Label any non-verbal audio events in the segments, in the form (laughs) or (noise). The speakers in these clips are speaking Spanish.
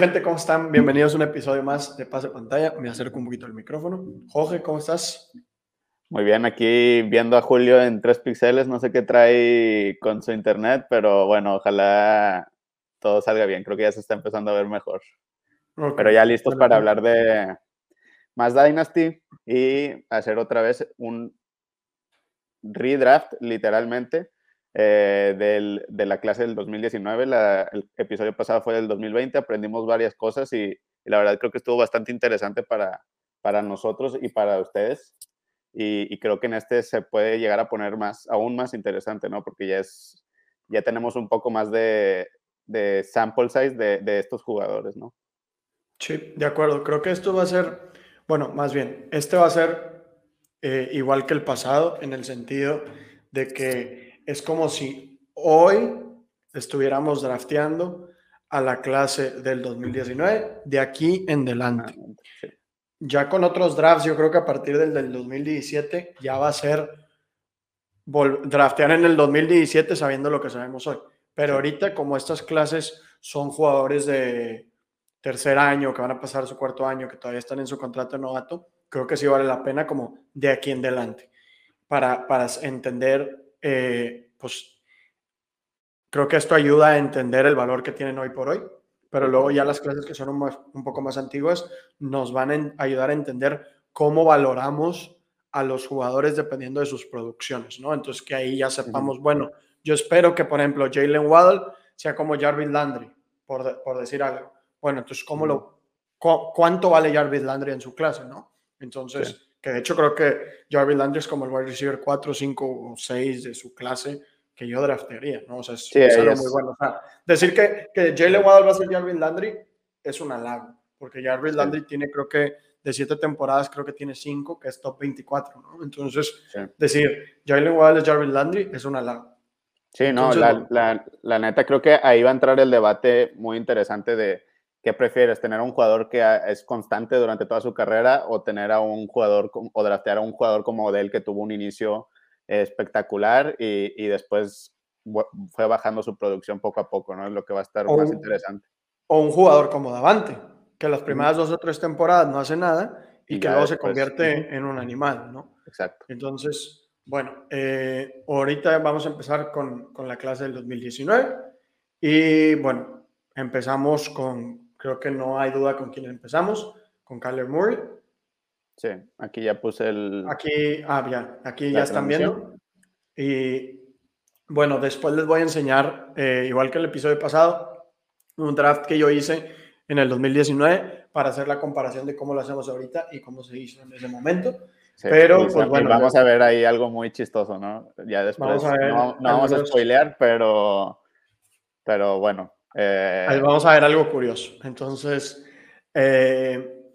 gente? ¿Cómo están? Bienvenidos a un episodio más de Pase Pantalla. Me acerco un poquito al micrófono. Jorge, ¿cómo estás? Muy bien, aquí viendo a Julio en tres píxeles, no sé qué trae con su internet, pero bueno, ojalá todo salga bien. Creo que ya se está empezando a ver mejor. Pero ya listos para hablar de más Dynasty y hacer otra vez un redraft, literalmente, eh, del, de la clase del 2019. el episodio pasado fue del 2020, aprendimos varias cosas y, la verdad creo que estuvo bastante interesante para, para nosotros y para ustedes. Y, creo que en este se puede llegar a poner más, aún más interesante, ¿no? Porque ya es, ya tenemos un poco más de, de sample size de, de, estos jugadores, ¿no? Sí, de acuerdo. Creo que esto va a ser, bueno, más bien, este va a ser eh, igual que el pasado en el sentido de que es como si hoy estuviéramos drafteando a la clase del 2019 de aquí en adelante. Ah, ya con otros drafts, yo creo que a partir del, del 2017 ya va a ser draftear en el 2017 sabiendo lo que sabemos hoy. Pero ahorita, como estas clases son jugadores de tercer año, que van a pasar su cuarto año, que todavía están en su contrato novato, creo que sí vale la pena como de aquí en adelante para, para entender eh, pues creo que esto ayuda a entender el valor que tienen hoy por hoy, pero luego ya las clases que son un, poco más antiguas nos van a ayudar a entender cómo valoramos a los jugadores dependiendo de sus producciones, ¿no? Entonces que ahí ya sepamos, bueno, yo espero que, por ejemplo, Jalen Waddle sea como Jarvis Landry, por, por decir algo. Bueno, entonces, ¿cómo lo, ¿cuánto vale Jarvis Landry en su clase, no? Entonces, que de hecho creo que Jarvis Landry es como el wide receiver 4, 5 o 6 de su clase que yo draftearía, ¿no? O sea, es, algo muy bueno. O sea, decir que, que Jalen Waddle va a ser Jarvis Landry es un halago, porque Jarvis Landry tiene, creo que, de siete temporadas, creo que tiene cinco, que es top 24, ¿no? Entonces, decir Jalen Waddle es Jarvis Landry es un halago. Sí, no, la, la, la, neta, creo que ahí va a entrar el debate muy interesante de ¿Qué prefieres? ¿Tener a un jugador que es constante durante toda su carrera o tener a un jugador o draftear a un jugador como Odell que tuvo un inicio espectacular y, y, después fue bajando su producción poco a poco, ¿no? Es lo que va a estar más interesante. O un jugador como Davante, que las primeras dos o tres temporadas no hace nada y, que luego se convierte en un animal, ¿no? Exacto. Entonces, bueno, eh, ahorita vamos a empezar con, con la clase del 2019 y bueno, empezamos con Creo que no hay duda con quién empezamos, con Kyler Murray. Sí, aquí ya puse el... Aquí, ah, ya, aquí ya están viendo. Y bueno, después les voy a enseñar, eh, igual que el episodio pasado, un draft que yo hice en el 2019 para hacer la comparación de cómo lo hacemos ahorita y cómo se hizo en ese momento. pero, pues bueno. Vamos a ver ahí algo muy chistoso, ¿no? Ya después. no, vamos a spoilear, pero, pero bueno, eh, vamos a ver algo curioso. Entonces, eh,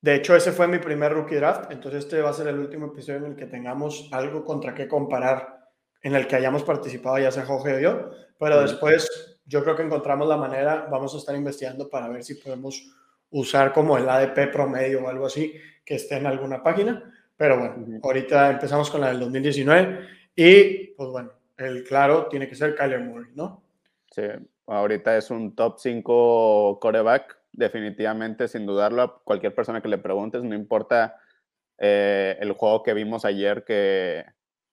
de hecho, ese fue mi primer rookie draft. Entonces, este va a ser el último episodio en el que tengamos algo contra qué comparar, en el que hayamos participado, ya sea Jorge o yo. Pero después, yo creo que encontramos la manera, vamos a estar investigando para ver si podemos usar como el ADP promedio o algo así que esté en alguna página. Pero bueno, ahorita empezamos con la del 2019 y pues bueno, el claro tiene que ser Kyler Murray, ¿no? Sí, Ahorita es un top 5 coreback, definitivamente, sin dudarlo. A cualquier persona que le preguntes, no importa eh, el juego que vimos ayer, que,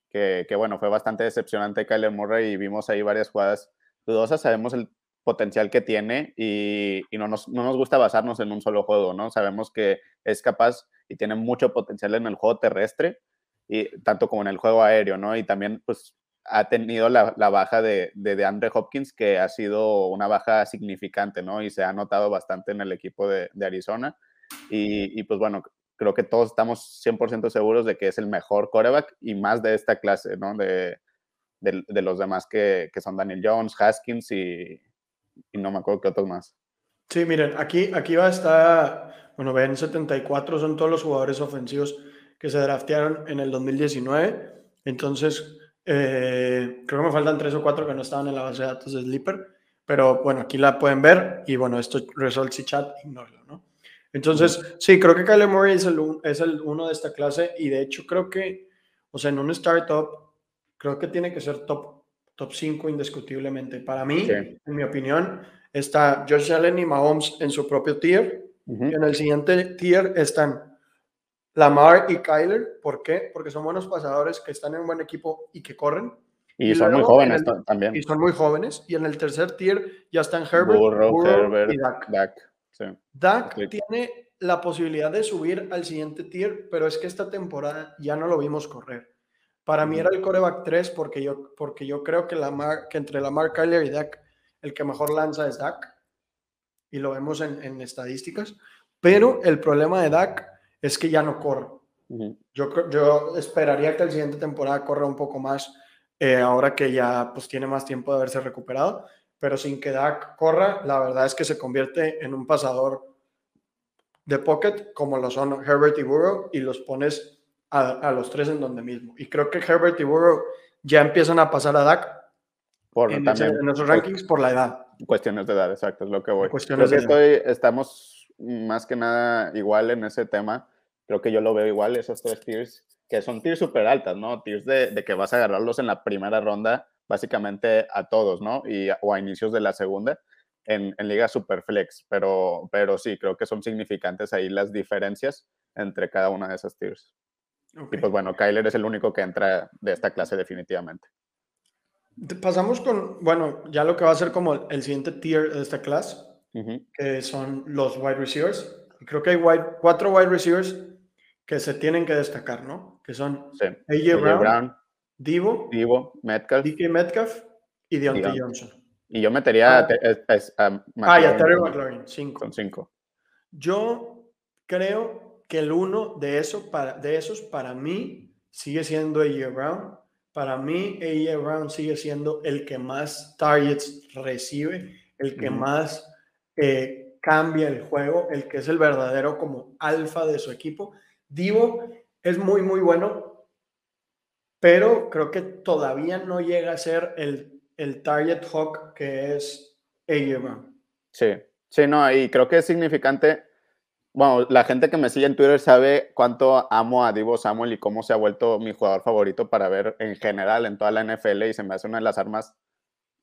que, bueno, fue bastante decepcionante Kyler Murray y vimos ahí varias jugadas dudosas. Sabemos el potencial que tiene y, y no, nos, no, nos, gusta basarnos en un solo juego, ¿no? Sabemos que es capaz y tiene mucho potencial en el juego terrestre, y tanto como en el juego aéreo, ¿no? Y también, pues, ha tenido la, baja de, de, Andre Hopkins, que ha sido una baja significante, ¿no? Y se ha notado bastante en el equipo de, Arizona. Y, pues bueno, creo que todos estamos 100% seguros de que es el mejor coreback y más de esta clase, ¿no? De, de los demás que, que, son Daniel Jones, Haskins y, y, no me acuerdo qué otros más. Sí, miren, aquí, aquí va a estar, bueno, ven, 74 son todos los jugadores ofensivos que se draftearon en el 2019. Entonces, eh, creo que me faltan tres o cuatro que no estaban en la base de datos de Sleeper, pero bueno, aquí la pueden ver y bueno, esto results y chat, ignóralo, ¿no? Entonces, sí, creo que Kyler Murray es el, es el uno de esta clase y de hecho creo que, o sea, en un startup, creo que tiene que ser top, top 5 indiscutiblemente. Para mí, en mi opinión, está Josh Allen y Mahomes en su propio tier. Y en el siguiente tier están Lamar y Kyler. ¿Por qué? Porque son buenos pasadores que están en un buen equipo y que corren. Y, son muy jóvenes también. Y son muy jóvenes. Y en el tercer tier ya están Herbert, y Dak. Dak, tiene la posibilidad de subir al siguiente tier, pero es que esta temporada ya no lo vimos correr. Para mí era el coreback 3 porque yo, porque yo creo que, la que entre Lamar, Kyler y Dak, el que mejor lanza es Dak. Y lo vemos en, en estadísticas. Pero el problema de Dak es que ya no corre. yo, yo esperaría que el siguiente temporada corra un poco más, eh, ahora que ya pues, tiene más tiempo de haberse recuperado. Pero sin que Dak corra, la verdad es que se convierte en un pasador de pocket, como lo son Herbert y Burrow, y los pones a, los tres en donde mismo. Y creo que Herbert y Burrow ya empiezan a pasar a Dak por, en, nuestros rankings por la edad. Cuestiones de edad, exacto, es lo que voy. Cuestiones de estoy, estamos más que nada igual en ese tema. Creo que yo lo veo igual, esos tres tiers, que son tiers súper altas, ¿no? Tiers de, de, que vas a agarrarlos en la primera ronda, básicamente a todos, ¿no? Y, o a inicios de la segunda en, en Liga Superflex, pero, pero sí, creo que son significantes ahí las diferencias entre cada una de esas tiers. Y pues bueno, Kyler es el único que entra de esta clase definitivamente. Pasamos con, bueno, ya lo que va a ser como el siguiente tier de esta clase, que son los wide receivers. Creo que hay cuatro wide receivers que se tienen que destacar, ¿no? Que son AJ, Brown, Divo, Divo, Metcalf, DK Metcalf y Deontay Johnson. Y yo metería ah, a, ah, y a Terry McLaurin, cinco. Con cinco. Yo creo que el uno de, eso para, de esos para mí sigue siendo AJ Brown. Para mí, AJ Brown sigue siendo el que más targets recibe, el que más eh, cambia el juego, el que es el verdadero como alfa de su equipo. Divo es muy, muy bueno, pero creo que todavía no llega a ser el el target hawk que es AJ Sí, sí, no, y creo que es significante. Bueno, la gente que me sigue en Twitter sabe cuánto amo a Divo Samuel y cómo se ha vuelto mi jugador favorito para ver en general en toda la NFL y se me hace una de las armas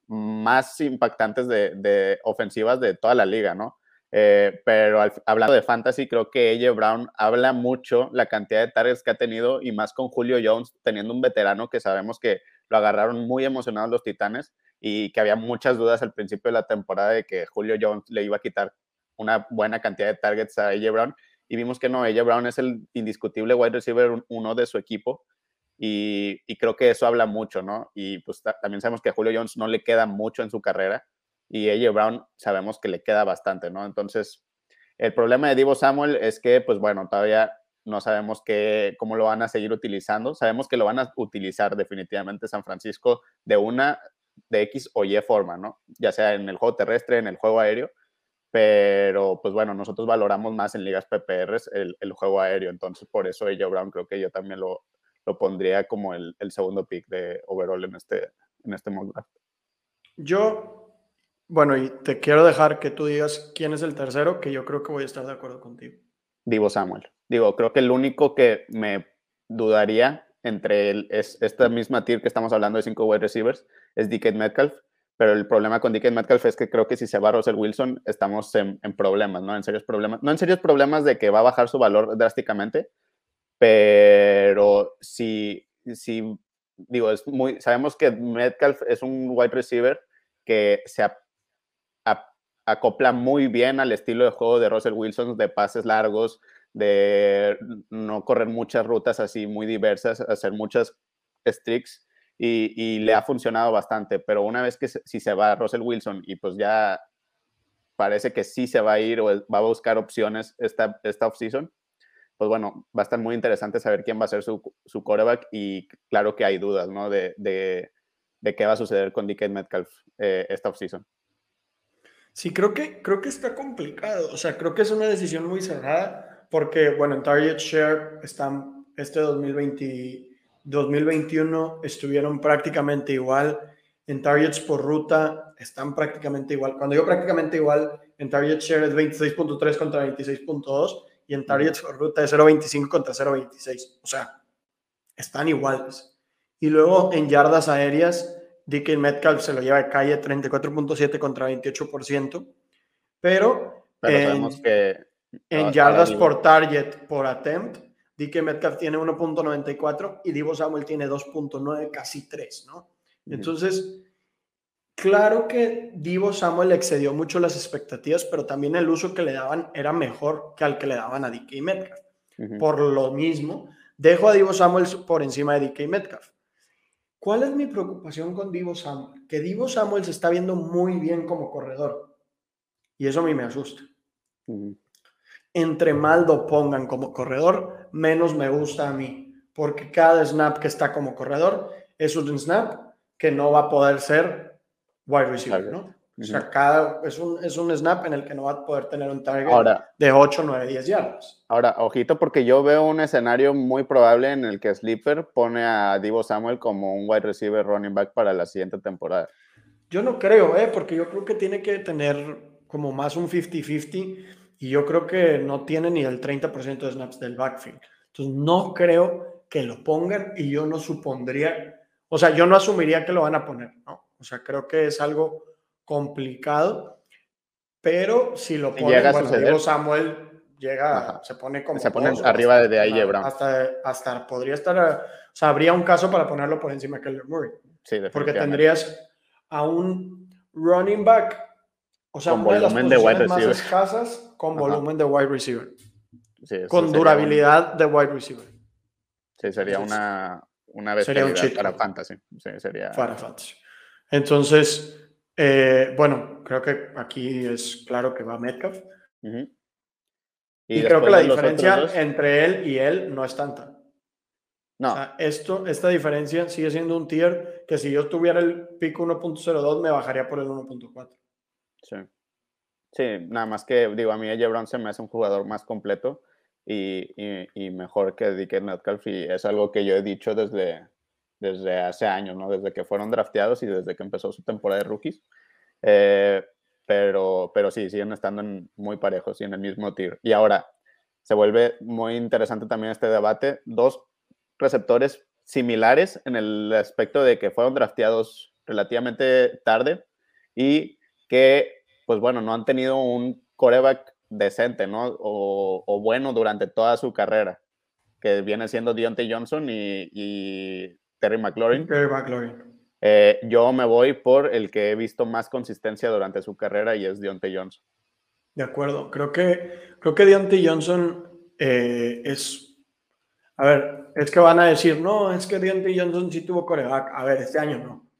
más impactantes de, ofensivas de toda la liga, ¿no? Eh, pero hablando de fantasy, creo que AJ Brown habla mucho la cantidad de targets que ha tenido y más con Julio Jones, teniendo un veterano que sabemos que lo agarraron muy emocionados los Titanes y que había muchas dudas al principio de la temporada de que Julio Jones le iba a quitar una buena cantidad de targets a AJ Brown y vimos que no, AJ Brown es el indiscutible wide receiver uno de su equipo y, creo que eso habla mucho, ¿no? Y pues también sabemos que a Julio Jones no le queda mucho en su carrera y AJ Brown sabemos que le queda bastante, ¿no? Entonces, el problema de Divo Samuel es que, pues bueno, todavía no sabemos qué, cómo lo van a seguir utilizando. Sabemos que lo van a utilizar definitivamente San Francisco de una, de X o Y forma, ¿no? Ya sea en el juego terrestre, en el juego aéreo, pero pues bueno, nosotros valoramos más en ligas PPRs el, el juego aéreo, entonces por eso yo Brown creo que yo también lo, lo pondría como el, el, segundo pick de overall en este, en este mock draft. Yo, bueno, y te quiero dejar que tú digas quién es el tercero, que yo creo que voy a estar de acuerdo contigo. Divo Samuel. Digo, creo que el único que me dudaría entre el, es, esta misma tier que estamos hablando de cinco wide receivers es DK Metcalf, pero el problema con DK Metcalf es que creo que si se va Russell Wilson estamos en, problemas, ¿no? En serios problemas. No en serios problemas de que va a bajar su valor drásticamente, pero si, si digo, es muy, sabemos que Metcalf es un wide receiver que se acopla muy bien al estilo de juego de Russell Wilson, de pases largos, de no correr muchas rutas así muy diversas, hacer muchas streaks y, le ha funcionado bastante, pero una vez que si se va Russell Wilson y pues ya parece que sí se va a ir o va a buscar opciones esta, esta offseason, pues bueno, va a estar muy interesante saber quién va a ser su, su quarterback y claro que hay dudas, ¿no? De, de, de qué va a suceder con DK Metcalf eh, esta offseason. Sí, creo que, creo que está complicado. O sea, creo que es una decisión muy cerrada porque, bueno, en Target Share están, este 2020, 2021 estuvieron prácticamente igual. En Targets por ruta están prácticamente igual. Cuando digo prácticamente igual, en Target Share es 26.3 contra 26.2 y en Targets por ruta es 0.25 contra 0.26. O sea, están iguales. Y luego en yardas aéreas, DK Metcalf se lo lleva de calle 34.7 contra 28%, pero, Pero en, sabemos que. en yardas por target por attempt, DK Metcalf tiene 1.94 y Divo Samuel tiene 2.9, casi 3, ¿no? Entonces, claro que Divo Samuel excedió mucho las expectativas, pero también el uso que le daban era mejor que al que le daban a DK Metcalf. Por lo mismo, dejo a Divo Samuel por encima de DK Metcalf. ¿Cuál es mi preocupación con Divo Samuel? Que Divo Samuel se está viendo muy bien como corredor. Y eso a mí me asusta. Entre más lo pongan como corredor, menos me gusta a mí. Porque cada snap que está como corredor es un snap que no va a poder ser wide receiver. ¿no? O sea, cada, es, un, es un snap en el que no va a poder tener un target Ahora, de 8, 9, 10 yardas. ahora, ojito, porque yo veo un escenario muy probable en el que Sleeper pone a Divo Samuel como un wide receiver running back para la siguiente temporada. Yo no creo, ¿eh? porque yo creo que tiene que tener como más un 50-50 y yo creo que no tiene ni el 30% de snaps del backfield. Entonces no creo que lo pongan y yo no supondría, o sea, yo no asumiría que lo van a poner, ¿no? O sea, creo que es algo complicado, pero si lo ponen, llega a bueno. Diego Samuel llega, Ajá. se pone como Se pone dos o arriba hasta- de A.J. Brown. Hasta, hasta podría estar, o sea, habría un caso para ponerlo por encima de Keller Murray. Sí, Porque tendrías a un running back, o sea, Con una de las volumen de wide más receiver. escasas con Ajá. volumen de wide receiver, Sí, con durabilidad de wide receiver un- sí, sería Entonces, una, una sería un para fantasy. Sí, sería. para fantasy. Entonces, eh, bueno, creo que aquí es claro que va Metcalf. Ujú. Y, creo después que la diferencia entre él y él no es tanta. No, O sea, esto, esta diferencia sigue siendo un tier que si yo tuviera el pico 1.02 me bajaría por el 1.4. Sí. Sí, nada más que, digo, a mí AJ Brown se me hace un jugador más completo y, y- y mejor que DK Metcalf y es algo que yo he dicho desde, desde hace años, ¿no? Desde que fueron drafteados y desde que empezó su temporada de rookies. Eh, pero, pero sí, siguen estando en- muy parejos y en el mismo tier. Y ahora se vuelve muy interesante también este debate. Dos receptores similares en el aspecto de que fueron drafteados relativamente tarde y que, pues bueno, no han tenido un coreback decente, ¿no? O, o bueno durante toda su carrera, que viene siendo Deontay Johnson y, y Terry McLaurin. Gary McLaurin. Eh, yo me voy por el que he visto más consistencia durante su carrera y es Deontay Johnson. De acuerdo. Creo que, creo que Deontay Johnson eh, es. A ver, es que van a decir, no, es que Deontay Johnson sí tuvo coreback. A ver, este año no.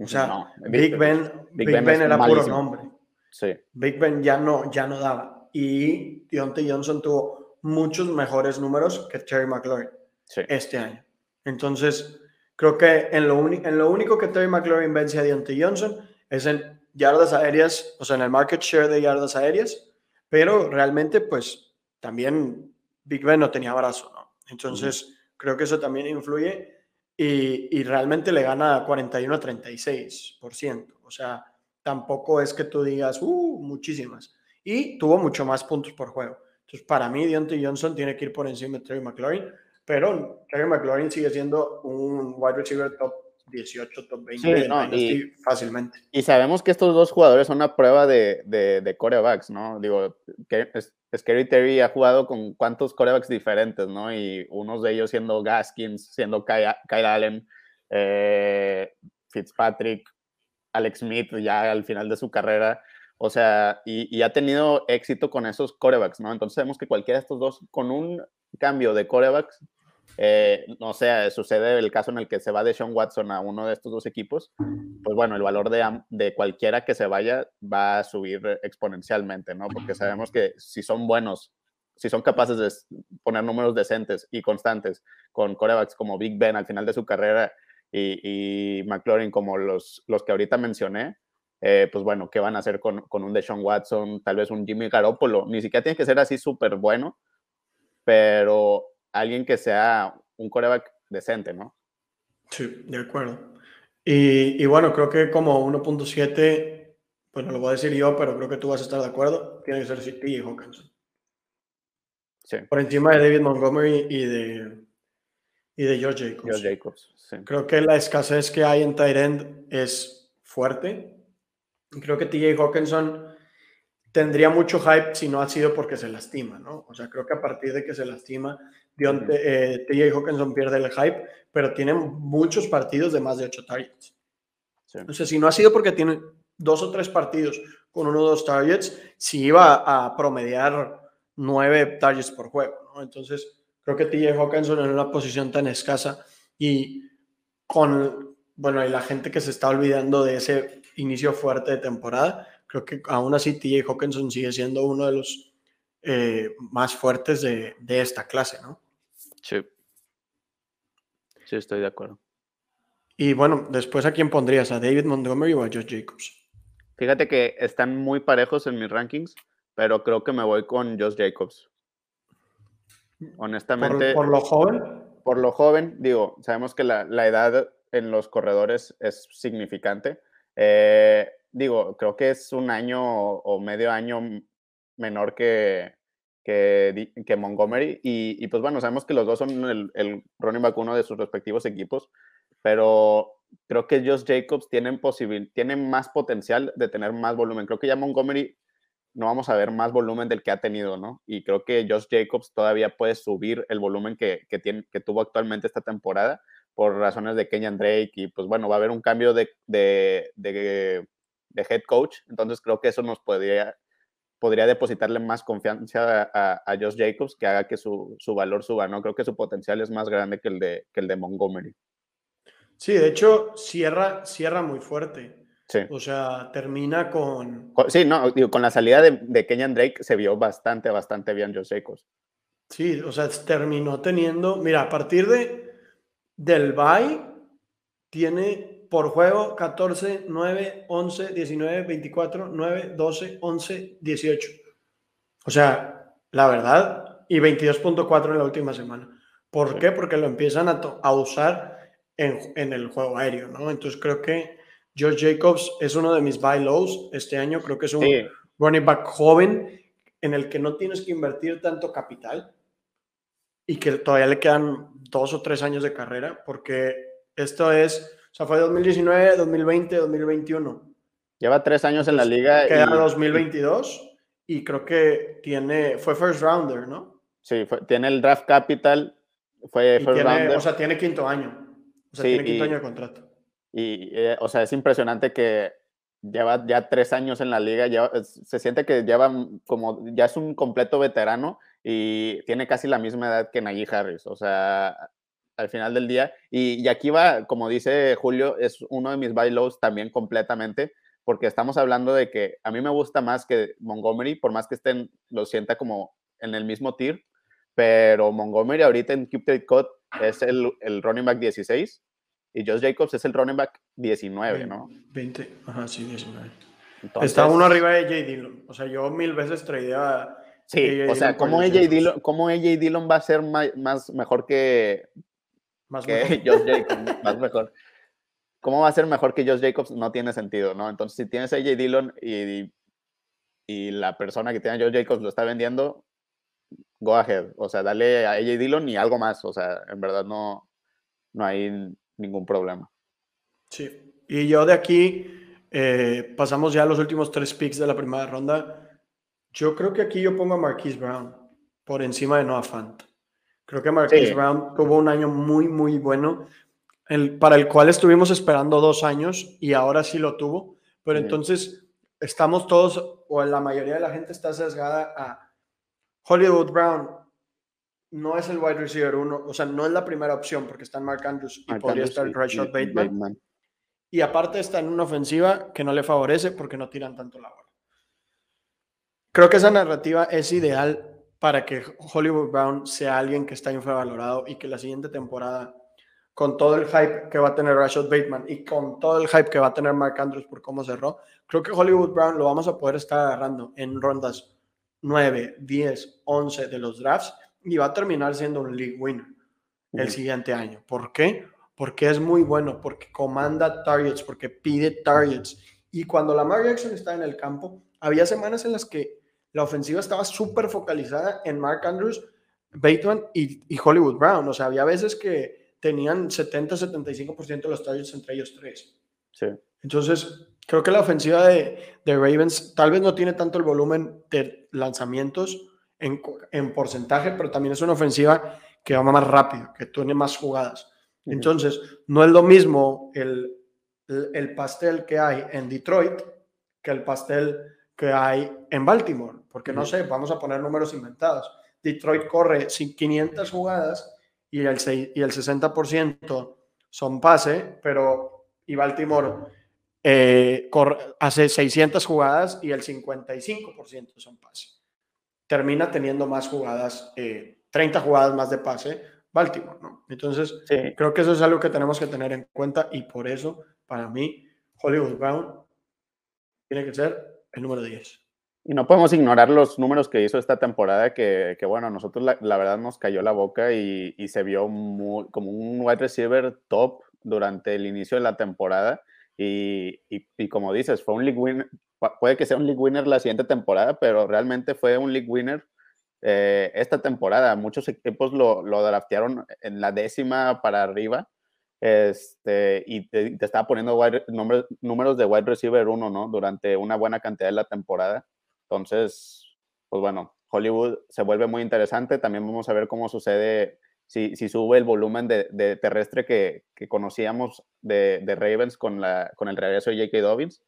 O sea, No, Big Ben, Big Big Ben era puro nombre. Sí, Big Ben ya no, ya no daba. Y Deontay Johnson tuvo muchos mejores números que Terry McLaurin sí. este año. Entonces, creo que en lo, uni- en lo único que Terry McLaurin vence a Deontay Johnson es en yardas aéreas, o sea, en el market share de yardas aéreas, pero realmente, pues, también Big Ben no tenía brazo, ¿no? Entonces, creo que eso también influye y, y realmente le gana 41 a 36%. O sea, tampoco es que tú digas, uh, muchísimas. Y tuvo mucho más puntos por juego. Entonces, para mí, Deontay Johnson tiene que ir por encima de Terry McLaurin, pero Terry McLaurin sigue siendo un wide receiver top 18, top 20 Sí, no, y- fácilmente. Y sabemos que estos dos jugadores son una prueba de, de, de corebacks, ¿no? Digo, que es, Scary Terry ha jugado con cuántos corebacks diferentes, ¿no? Y unos de ellos siendo Gaskins, siendo Kyle, Kyle Allen, eh, Fitzpatrick, Alex Smith ya al final de su carrera. O sea, y, y ha tenido éxito con esos corebacks, ¿no? Entonces sabemos que cualquiera de estos dos, con un cambio de corebacks, eh, no sé, sucede el caso en el que se va de Sean Watson a uno de estos dos equipos, pues bueno, el valor de, de cualquiera que se vaya va a subir exponencialmente, ¿no? Porque sabemos que si son buenos, si son capaces de poner números decentes y constantes con corebacks como Big Ben al final de su carrera y, y McLaurin como los, los que ahorita mencioné, eh, pues bueno, ¿qué van a hacer con, con un Deshaun Watson, tal vez un Jimmy Garoppolo? Ni siquiera tiene que ser así súper bueno, pero alguien que sea un coreback decente, ¿no? Sí, de acuerdo. Y, y bueno, creo que como 1.7, bueno, lo voy a decir yo, pero creo que tú vas a estar de acuerdo, tiene que ser City y Hawkinson. Sí. Por encima de David Montgomery y de, y de George Jacobs. George Jacobs sí. Creo que la escasez que hay en tight end es fuerte. Creo que TJ Hawkinson tendría mucho hype si no ha sido porque se lastima, ¿no? O sea, creo que a partir de que se lastima, eh, TJ Hawkinson pierde el hype, pero tiene muchos partidos de más de 8 targets. O sea, si no ha sido porque tiene dos o tres partidos con uno o dos targets, si iba a promediar nueve targets por juego, ¿no? Entonces, creo que TJ Hawkinson en una posición tan escasa y con, bueno, y la gente que se está olvidando de ese inicio fuerte de temporada, creo que aún así TJ Hawkinson sigue siendo uno de los eh, más fuertes de, de, esta clase, ¿no? Sí. Sí, estoy de acuerdo. Y bueno, después a quién pondrías, a David Montgomery o a Josh Jacobs? Fíjate que están muy parejos en mis rankings, pero creo que me voy con Josh Jacobs. Honestamente. ¿Por, lo joven? Por lo joven, digo, sabemos que la, la edad en los corredores es significante. Eh, digo, creo que es un año o medio año menor que, que, que Montgomery. Y, y, pues bueno, sabemos que los dos son el, el running back uno de sus respectivos equipos, pero creo que Josh Jacobs tienen, posibil, tienen más potencial de tener más volumen. Creo que ya Montgomery no vamos a ver más volumen del que ha tenido, ¿no? Y creo que Josh Jacobs todavía puede subir el volumen que, que, tiene, que tuvo actualmente esta temporada por razones de Kenyan Drake y pues bueno, va a haber un cambio de, de, de de head coach. Entonces creo que eso nos podría, podría depositarle más confianza a, a Josh Jacobs que haga que su, su, valor suba. No creo que su potencial es más grande que el de, que el de Montgomery. Sí, de hecho, cierra, cierra muy fuerte. Sí. O sea, termina con. Sí, no, digo, con la salida de, de Kenyan Drake se vio bastante, bastante bien Josh Jacobs. Sí, o sea, terminó teniendo. Mira, a partir de del bye, tiene por juego 14, 9, 11, 19, 24, 9, 12, 11, 18. O sea, la verdad, y 22.4 en la última semana. ¿Por sí. qué? Porque lo empiezan a, a usar en, en, el juego aéreo, ¿no? Entonces creo que George Jacobs es uno de mis buy lows este año. Creo que es un sí. running back joven en el que no tienes que invertir tanto capital y que todavía le quedan dos o tres años de carrera, porque esto es sea, fue 2019, 2020, 2021. Lleva tres años en la liga. Queda y... 2022 y creo que tiene, fue first rounder, ¿no? Sí, fue, tiene el draft capital, fue first tiene, rounder. O sea, tiene quinto año. O sea, sí, tiene quinto y, año de contrato. Y, eh, o sea, es impresionante que lleva ya tres años en la liga, lleva, se siente que lleva como, ya es un completo veterano y tiene casi la misma edad que Najee Harris. O sea, al final del día. Y, y, aquí va, como dice Julio, es uno de mis buy lows también completamente, porque estamos hablando de que a mí me gusta más que Montgomery, por más que estén, lo sienta como en el mismo tier, pero Montgomery ahorita en Cupid Cut es el, el running back 16 y Josh Jacobs es el running back 19, ¿no? 20, ajá, sí, 19. Entonces, Está uno arriba de AJ Dillon. O sea, yo mil veces traía. Sí, o sea, ¿cómo AJ, Dillon, ¿cómo AJ Dillon va a ser más, más mejor que, más que (laughs) Josh Jacobs, más mejor. ¿Cómo va a ser mejor que Josh Jacobs? No tiene sentido, ¿no? Entonces, si tienes a AJ Dillon y, y la persona que tiene a Josh Jacobs lo está vendiendo, go ahead. O sea, dale a AJ Dillon y algo más. O sea, en verdad no, no hay ningún problema. Sí. Y yo de aquí eh, pasamos ya a los últimos tres picks de la primera ronda. Yo creo que aquí yo pongo a Marquise Brown por encima de Noah Fant. Creo que Marquise sí. Brown tuvo un año muy, muy bueno, el, para el cual estuvimos esperando dos años y ahora sí lo tuvo. Pero sí. entonces estamos todos, o la mayoría de la gente está sesgada a Hollywood Brown. No es el wide receiver uno, o sea, no es la primera opción porque está en Mark Andrews y Mark podría Andrews estar Rashad Bateman. Bateman. Y aparte está en una ofensiva que no le favorece porque no tiran tanto la bola. Creo que esa narrativa es ideal para que Hollywood Brown sea alguien que está infravalorado y que la siguiente temporada, con todo el hype que va a tener Rashad Bateman y con todo el hype que va a tener Mark Andrews por cómo cerró, creo que Hollywood Brown lo vamos a poder estar agarrando en rondas 9, 10, 11 de los drafts y va a terminar siendo un league winner el uh -huh. siguiente año. ¿Por qué? Porque es muy bueno, porque comanda targets, porque pide targets. Y cuando Lamar Jackson está en el campo, había semanas en las que la ofensiva estaba súper focalizada en Mark Andrews, Bateman y, y, Hollywood Brown. O sea, había veces que tenían 70-75% de los targets entre ellos tres. Sí. Entonces, creo que la ofensiva de, de, Ravens tal vez no tiene tanto el volumen de lanzamientos en, en, porcentaje, pero también es una ofensiva que va más rápido, que tiene más jugadas. Entonces, no es lo mismo el, el, el pastel que hay en Detroit que el pastel que hay en Baltimore, porque no sé, vamos a poner números inventados. Detroit corre 500 jugadas y el, y el 60% son pase, pero y Baltimore eh, hace 600 jugadas y el 55% son pase. Termina teniendo más jugadas, 30 eh, jugadas más de pase, Baltimore, ¿no? Entonces, creo que eso es algo que tenemos que tener en cuenta y por eso, para mí, Hollywood Brown tiene que ser el número 10. Y no podemos ignorar los números que hizo esta temporada, que, que bueno, nosotros la, la, verdad nos cayó la boca y, y se vio muy, como un wide receiver top durante el inicio de la temporada. Y, y, como dices, fue un league winner, puede que sea un league winner la siguiente temporada, pero realmente fue un league winner eh, esta temporada. Muchos equipos lo, lo draftearon en la décima para arriba. Este, y te, te estaba poniendo wide, números, números de wide receiver uno, ¿no? Durante una buena cantidad de la temporada. Entonces, pues bueno, Hollywood se vuelve muy interesante. También vamos a ver cómo sucede si, si sube el volumen de, de terrestre que, que, conocíamos de, de Ravens con, la, con el regreso de J.K. Dobbins.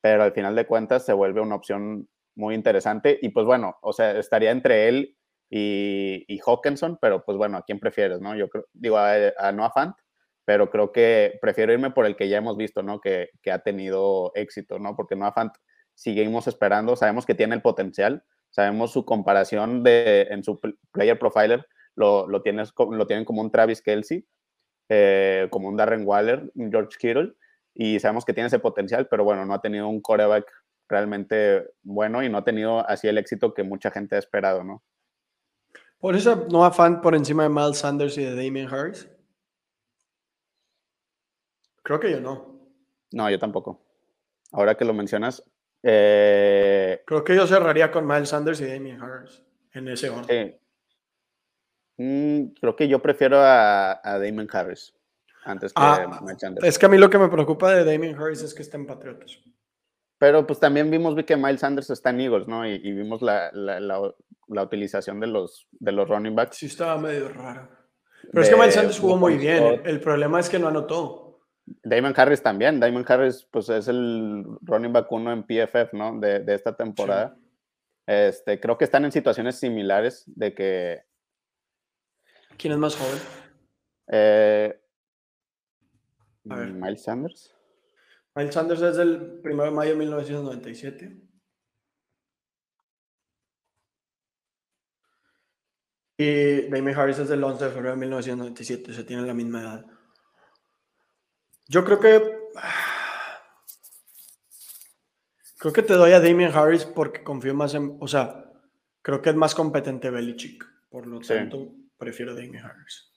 Pero al final de cuentas se vuelve una opción muy interesante. Y pues bueno, o sea, estaría entre él y, y Hawkinson, pero pues bueno, ¿a quién prefieres, no? Yo creo, digo, a, a Noah Fant, pero creo que prefiero irme por el que ya hemos visto, ¿no? Que, que ha tenido éxito, ¿no? Porque Noah Fant seguimos esperando, sabemos que tiene el potencial, sabemos su comparación de, en su player profiler, lo, lo, tienes, lo tienen como un Travis Kelsey, eh, como un Darren Waller, un George Kittle, y sabemos que tiene ese potencial, pero bueno, no ha tenido un coreback realmente bueno y no ha tenido así el éxito que mucha gente ha esperado, ¿no? Por eso no afán por encima de Miles Sanders y de Damien Harris. Creo que yo no. No, yo tampoco. Ahora que lo mencionas, eh, Creo que yo cerraría con Miles Sanders y Damien Harris en ese orden. Mm, creo que yo prefiero a, a Damien Harris antes que ah, Miles Sanders. Es que a mí lo que me preocupa de Damien Harris es que está en Patriotas. Pero pues también vimos que Miles Sanders está en Eagles, ¿no? Y, y vimos la, la, la, la, utilización de los, de los running backs. Sí, estaba medio raro. Pero de, es que Miles Sanders jugó muy bien. El problema es que no anotó. Damon Harris también. Damon Harris, pues es el running back uno en PFF, ¿no? De, de esta temporada. Sí. Este, creo que están en situaciones similares de que. ¿Quién es más joven? Eh, Miles Sanders. Miles Sanders es del 1 de mayo de 1997. Y Damon Harris es del 11 de febrero de 1997. Se tienen la misma edad. Yo creo que. Creo que te doy a Damien Harris porque confío más en. O sea, creo que es más competente Belichick. Por lo tanto, sí. prefiero a Damien Harris.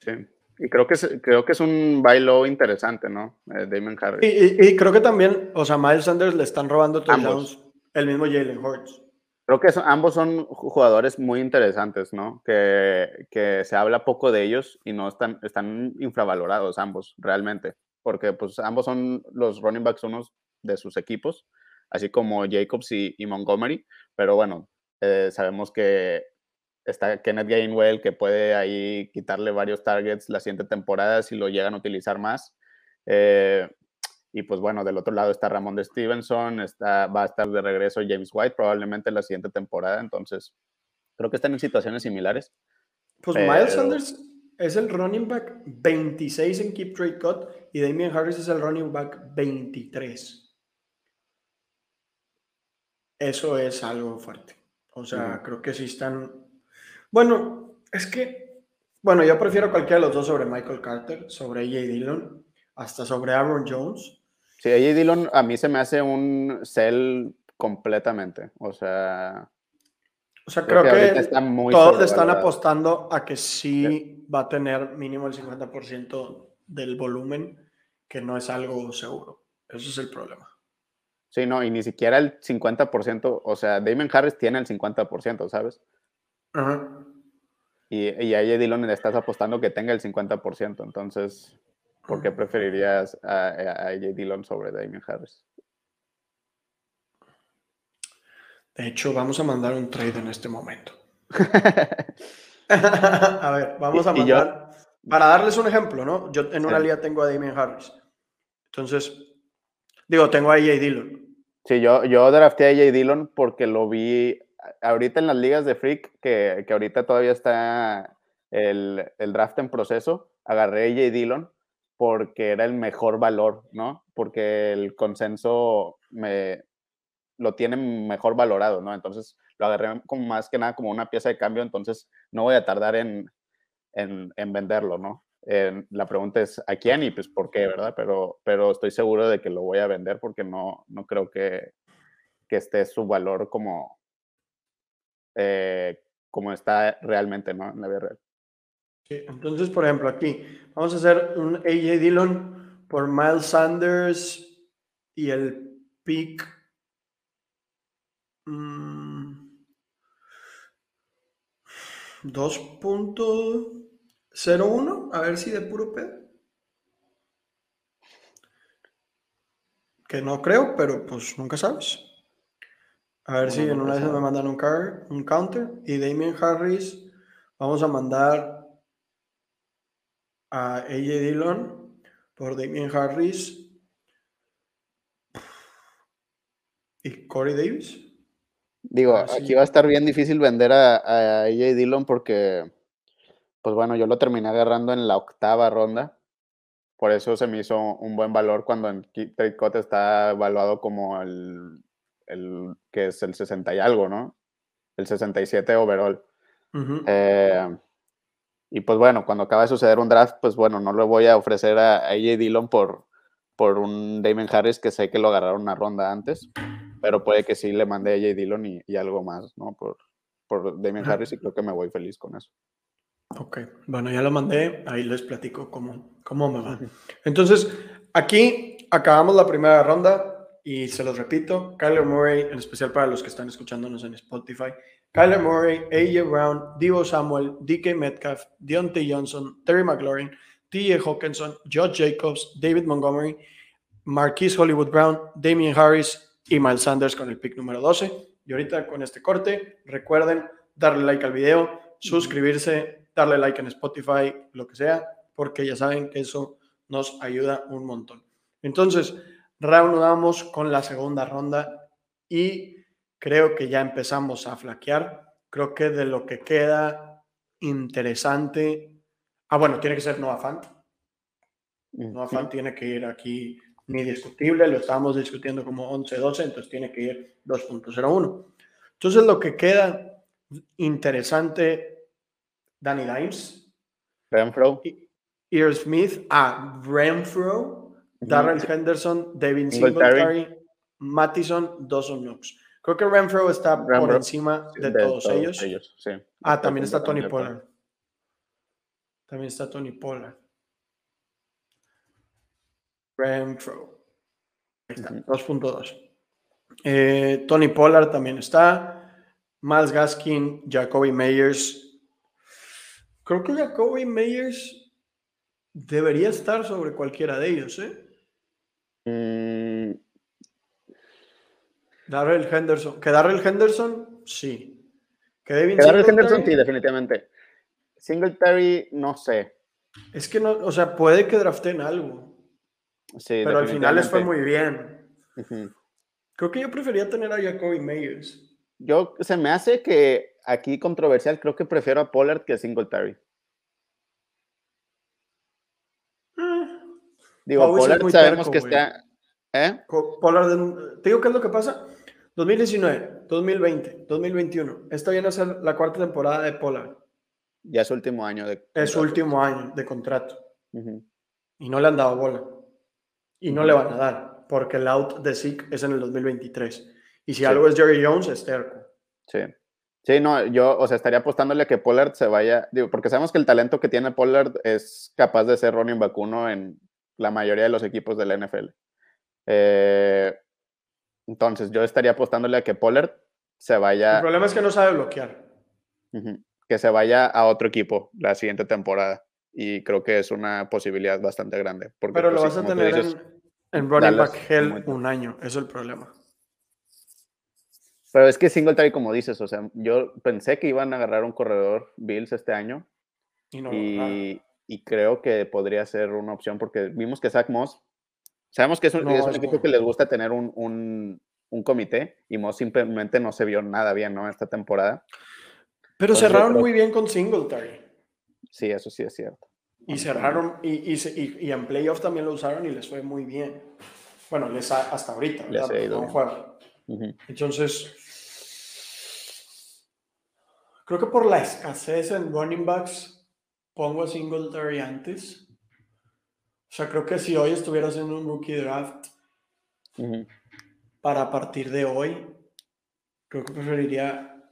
Sí. Y creo que es, creo que es un bailo interesante, ¿no? Eh, Damien Harris. Y, y, y, creo que también, o sea, Miles Sanders le están robando touchdowns el mismo Jalen Hurts. Creo que son, ambos son jugadores muy interesantes, ¿no? Que, que, se habla poco de ellos y no están, están infravalorados ambos, realmente. Porque pues ambos son los running backs unos de sus equipos, así como Jacobs y, y Montgomery. Pero bueno, eh, sabemos que está Kenneth Gainwell, que puede ahí quitarle varios targets la siguiente temporada si lo llegan a utilizar más. Eh, y pues bueno, del otro lado está Ramón de Stevenson, está, va a estar de regreso James White probablemente la siguiente temporada. Entonces, creo que están en situaciones similares. Pues pero... Miles Sanders es el running back 26 en Keep Trade Cut y Damien Harris es el running back 23. Eso es algo fuerte. O sea, creo que sí están. Bueno, es que. Bueno, yo prefiero cualquiera de los dos sobre Michael Carter, sobre AJ Dillon, hasta sobre Aaron Jones. Sí, AJ Dillon a mí se me hace un sell completamente. O sea. O sea, creo, creo que, que está todos le están apostando a que sí, sí, va a tener mínimo el 50% del volumen, que no es algo seguro. Eso es el problema. Sí, no, y ni siquiera el 50%, o sea, Damon Harris tiene el 50%, ¿sabes? Uh -huh. Y, y a AJ Dillon le estás apostando que tenga el 50%. Entonces, ¿por qué preferirías a, a AJ Dillon sobre Damien Harris? De hecho, vamos a mandar un trade en este momento. (laughs) (laughs) a ver, vamos a mandar. Para darles un ejemplo, ¿no? Yo en una liga tengo a Damien Harris. Entonces, digo, tengo a AJ Dillon. Sí, yo, yo drafté a AJ Dillon porque lo vi ahorita en las ligas de Freak, que, que ahorita todavía está el, el, draft en proceso. Agarré a AJ Dillon porque era el mejor valor, ¿no? Porque el consenso me, lo tiene mejor valorado, ¿no? Entonces lo agarré como más que nada como una pieza de cambio, entonces no voy a tardar en, en, en venderlo, ¿no? la pregunta es a quién y pues por qué, ¿verdad? Pero, pero estoy seguro de que lo voy a vender porque no, no creo que, que esté su valor como, eh, como está realmente, ¿no? En la vida real. Sí, entonces, por ejemplo, aquí vamos a hacer un AJ Dillon por Miles Sanders y el pick 2.01, a ver si de puro pedo. Que no creo, pero pues nunca sabes. A ver si en una vez me mandan un, car, un counter. Y Damien Harris, vamos a mandar a AJ Dillon por Damien Harris y Corey Davis. Digo, ah, aquí va a estar bien difícil vender a, a AJ Dillon porque, pues bueno, yo lo terminé agarrando en la octava ronda. Por eso se me hizo un buen valor cuando en Trade Cut está evaluado como el, el, que es el 60 y algo, ¿no? El 67 overall. eh, y pues bueno, cuando acaba de suceder un draft, pues bueno, no le voy a ofrecer a AJ Dillon por, por un Damon Harris que sé que lo agarraron una ronda antes pero puede que sí le mande a J. Dillon y, algo más, ¿no? Por, por Damien Harris y creo que me voy feliz con eso. Ok, bueno, ya lo mandé, ahí les platico cómo, cómo me va. Entonces, aquí acabamos la primera ronda y se los repito, Kyler Murray, en especial para los que están escuchándonos en Spotify, Kyler Murray, AJ Brown, Divo Samuel, DK Metcalf, Deontay Johnson, Terry McLaurin, TJ Hawkinson, Josh Jacobs, David Montgomery, Marquise Hollywood Brown, Damien Harris, y Miles Sanders con el pick número 12. Y ahorita con este corte, recuerden darle like al video, suscribirse, darle like en Spotify, lo que sea, porque ya saben que eso nos ayuda un montón. Entonces, reanudamos con la segunda ronda y creo que ya empezamos a flaquear. Creo que de lo que queda interesante. Ah, bueno, tiene que ser Noah Fant. Noah Fant tiene que ir aquí ni discutible, lo estábamos discutiendo como 11-12, entonces tiene que ir 2.01. Entonces lo que queda interesante, Danny Dimes, Renfro, Ear Smith, a Renfro, Darrell Henderson, Devin Singletary, Mattison, Dawson Knox. Creo que Renfro está por encima de, todos, ellos. Ah, también está Tony Pollard. También está Tony Pollard. Renfro. 2.2. Eh, Tony Pollard también está. Miles Gaskin, Jacoby Meyers. Creo que Jacoby Meyers debería estar sobre cualquiera de ellos, ¿eh? Mm. Darrell Henderson. ¿Que Darrell Henderson? Sí. ¿Que Devin Darrell Henderson? Sí, definitivamente. Singletary, no sé. Es que no, o sea, puede que draften algo. Pero al final les fue muy bien. Creo que yo prefería tener a Jacoby Meyers. Yo, se me hace que aquí controversial, creo que prefiero a Pollard que a Singletary. Ah. Digo, Pollard sabemos que está... ¿eh? Pollard, te digo qué es lo que pasa. 2019, 2020, 2021. Esta viene a ser la cuarta temporada de Pollard. Ya es su último año de Es su último año de contrato. Y no le han dado bola y no le van a dar, porque el out de Zeke es en el 2023. Y si algo es Jerry Jones, es terco. Sí. Sí, no, yo, o sea, estaría apostándole a que Pollard se vaya, digo, porque sabemos que el talento que tiene Pollard es capaz de ser running vacuno en la mayoría de los equipos de la NFL. Eh, entonces, yo estaría apostándole a que Pollard se vaya. El problema es que no sabe bloquear. que se vaya a otro equipo la siguiente temporada. Y creo que es una posibilidad bastante grande. Porque, Pero lo pues, vas sí, a tener dices, en, en running Dallas, back hell un año. Eso es el problema. Pero es que Singletary, como dices, o sea, yo pensé que iban a agarrar un corredor Bills este año Y no lo y creo que podría ser una opción porque vimos que Zach Moss, sabemos que es un, No, es un es equipo que les gusta tener un, un, un comité y Moss simplemente no se vio nada bien, ¿no? Esta temporada. Pero Entonces, cerraron creo- muy bien con Singletary. Sí, eso sí es cierto. Y cerraron, y, en playoff también lo usaron y les fue muy bien. Bueno, les ha- hasta ahorita, Les Porque ido no. Entonces, creo que por la escasez en running backs, pongo a Singletary antes. O sea, creo que si hoy estuviera haciendo un rookie draft para partir de hoy, creo que preferiría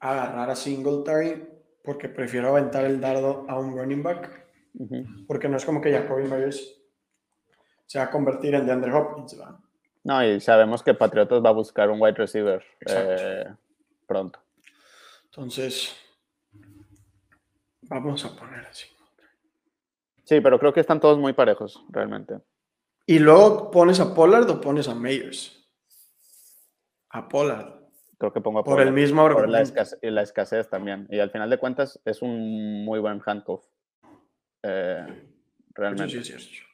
agarrar a Singletary porque prefiero aventar el dardo a un running back. Porque no es como que Jacoby Myers se va a convertir en DeAndre Hopkins, ¿verdad? No, y sabemos que Patriotas va a buscar un wide receiver eh, pronto. Entonces, vamos a poner así. Sí, pero creo que están todos muy parejos, realmente. Y luego pones a Pollard o pones a Meyers. A Pollard. Creo que pongo a Por el Pollard. mismo por la argumento. escasez, y la escasez también. Y al final de cuentas es un muy buen handcuff. Eh, realmente. sí cierto.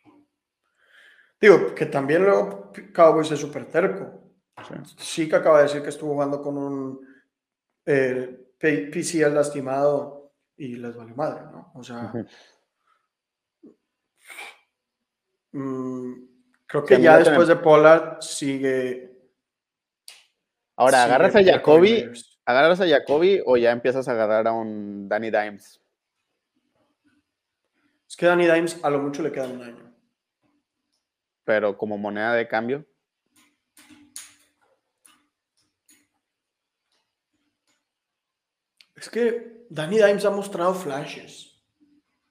Digo, que también luego Cowboys es súper terco. Sí. Sí que acaba de decir que estuvo jugando con un eh, PCL lastimado y les vale madre, ¿no? O sea, mm, creo que ya después de Pollard sigue. Ahora, sigue ¿agarras a Jacoby agarras a Jacoby o ya empiezas a agarrar a un Danny Dimes? Es que Danny Dimes a lo mucho le queda un año. Pero como moneda de cambio. Es que Danny Dimes ha mostrado flashes.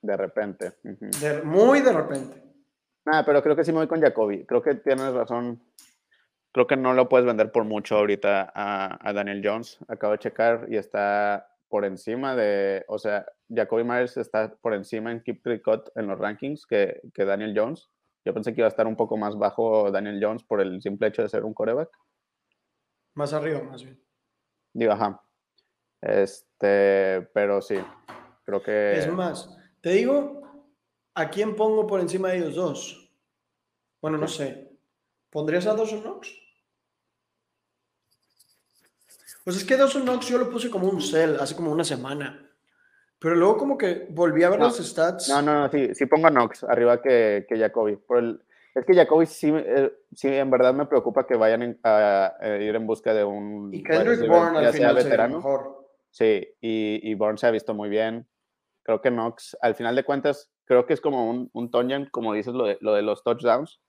De repente. De- muy de repente. Nada, pero creo que sí me voy con Jacoby. Creo que tienes razón. Creo que no lo puedes vender por mucho ahorita a, a Daniel Jones. Acabo de checar y está por encima de, o sea, Jacoby Myers está por encima en Keep Trade Cut en los rankings que, que Daniel Jones. Yo pensé que iba a estar un poco más bajo Daniel Jones por el simple hecho de ser un coreback. Más arriba, más bien. Digo, ajá. Este, pero sí, creo que... Es más, te digo, ¿a quién pongo por encima de ellos dos? Bueno, no sé. ¿Pondrías a Dawson Knox? Pues es que Dawson Knox yo lo puse como un cell hace como una semana. Pero luego como que volví a ver No, los stats. No, no, no, sí, sí pongo a Knox arriba que, que Jacoby. Por el, es que Jacoby sí, eh, sí, en verdad me preocupa que vayan en- a, a ir en busca de un y Kendrick Bourne al final veterano. mejor. Sí, y, y Bourne se ha visto muy bien. Creo que Knox, al final de cuentas, creo que es como un, un Tonyan, como dices, lo de, lo de los touchdowns,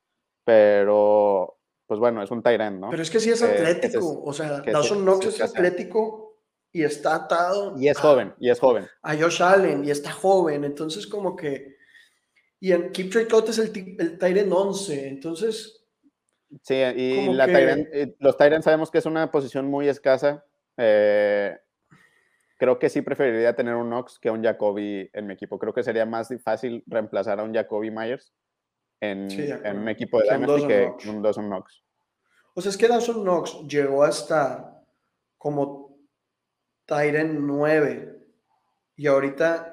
pero pues bueno, es un end, ¿no? Pero es que sí es Eh, atlético. es- o sea, Dawson Knox es escasea. atlético y está atado Y es a- joven, y es joven. a Josh Allen y está joven, entonces como que... Y en Keep Trade Cut es el, el Tyrant 11, entonces... Sí, y la que- end- eh, los Tyrants sabemos que es una posición muy escasa. eh, creo que sí preferiría tener un Knox que un Jacoby en mi equipo. Creo que sería más fácil reemplazar a un Jacoby Myers en, Sí, en un equipo de Dynasty que Knox. un Dawson Knox. O sea, es que Dawson Knox llegó a estar como Tyrant 9 y ahorita...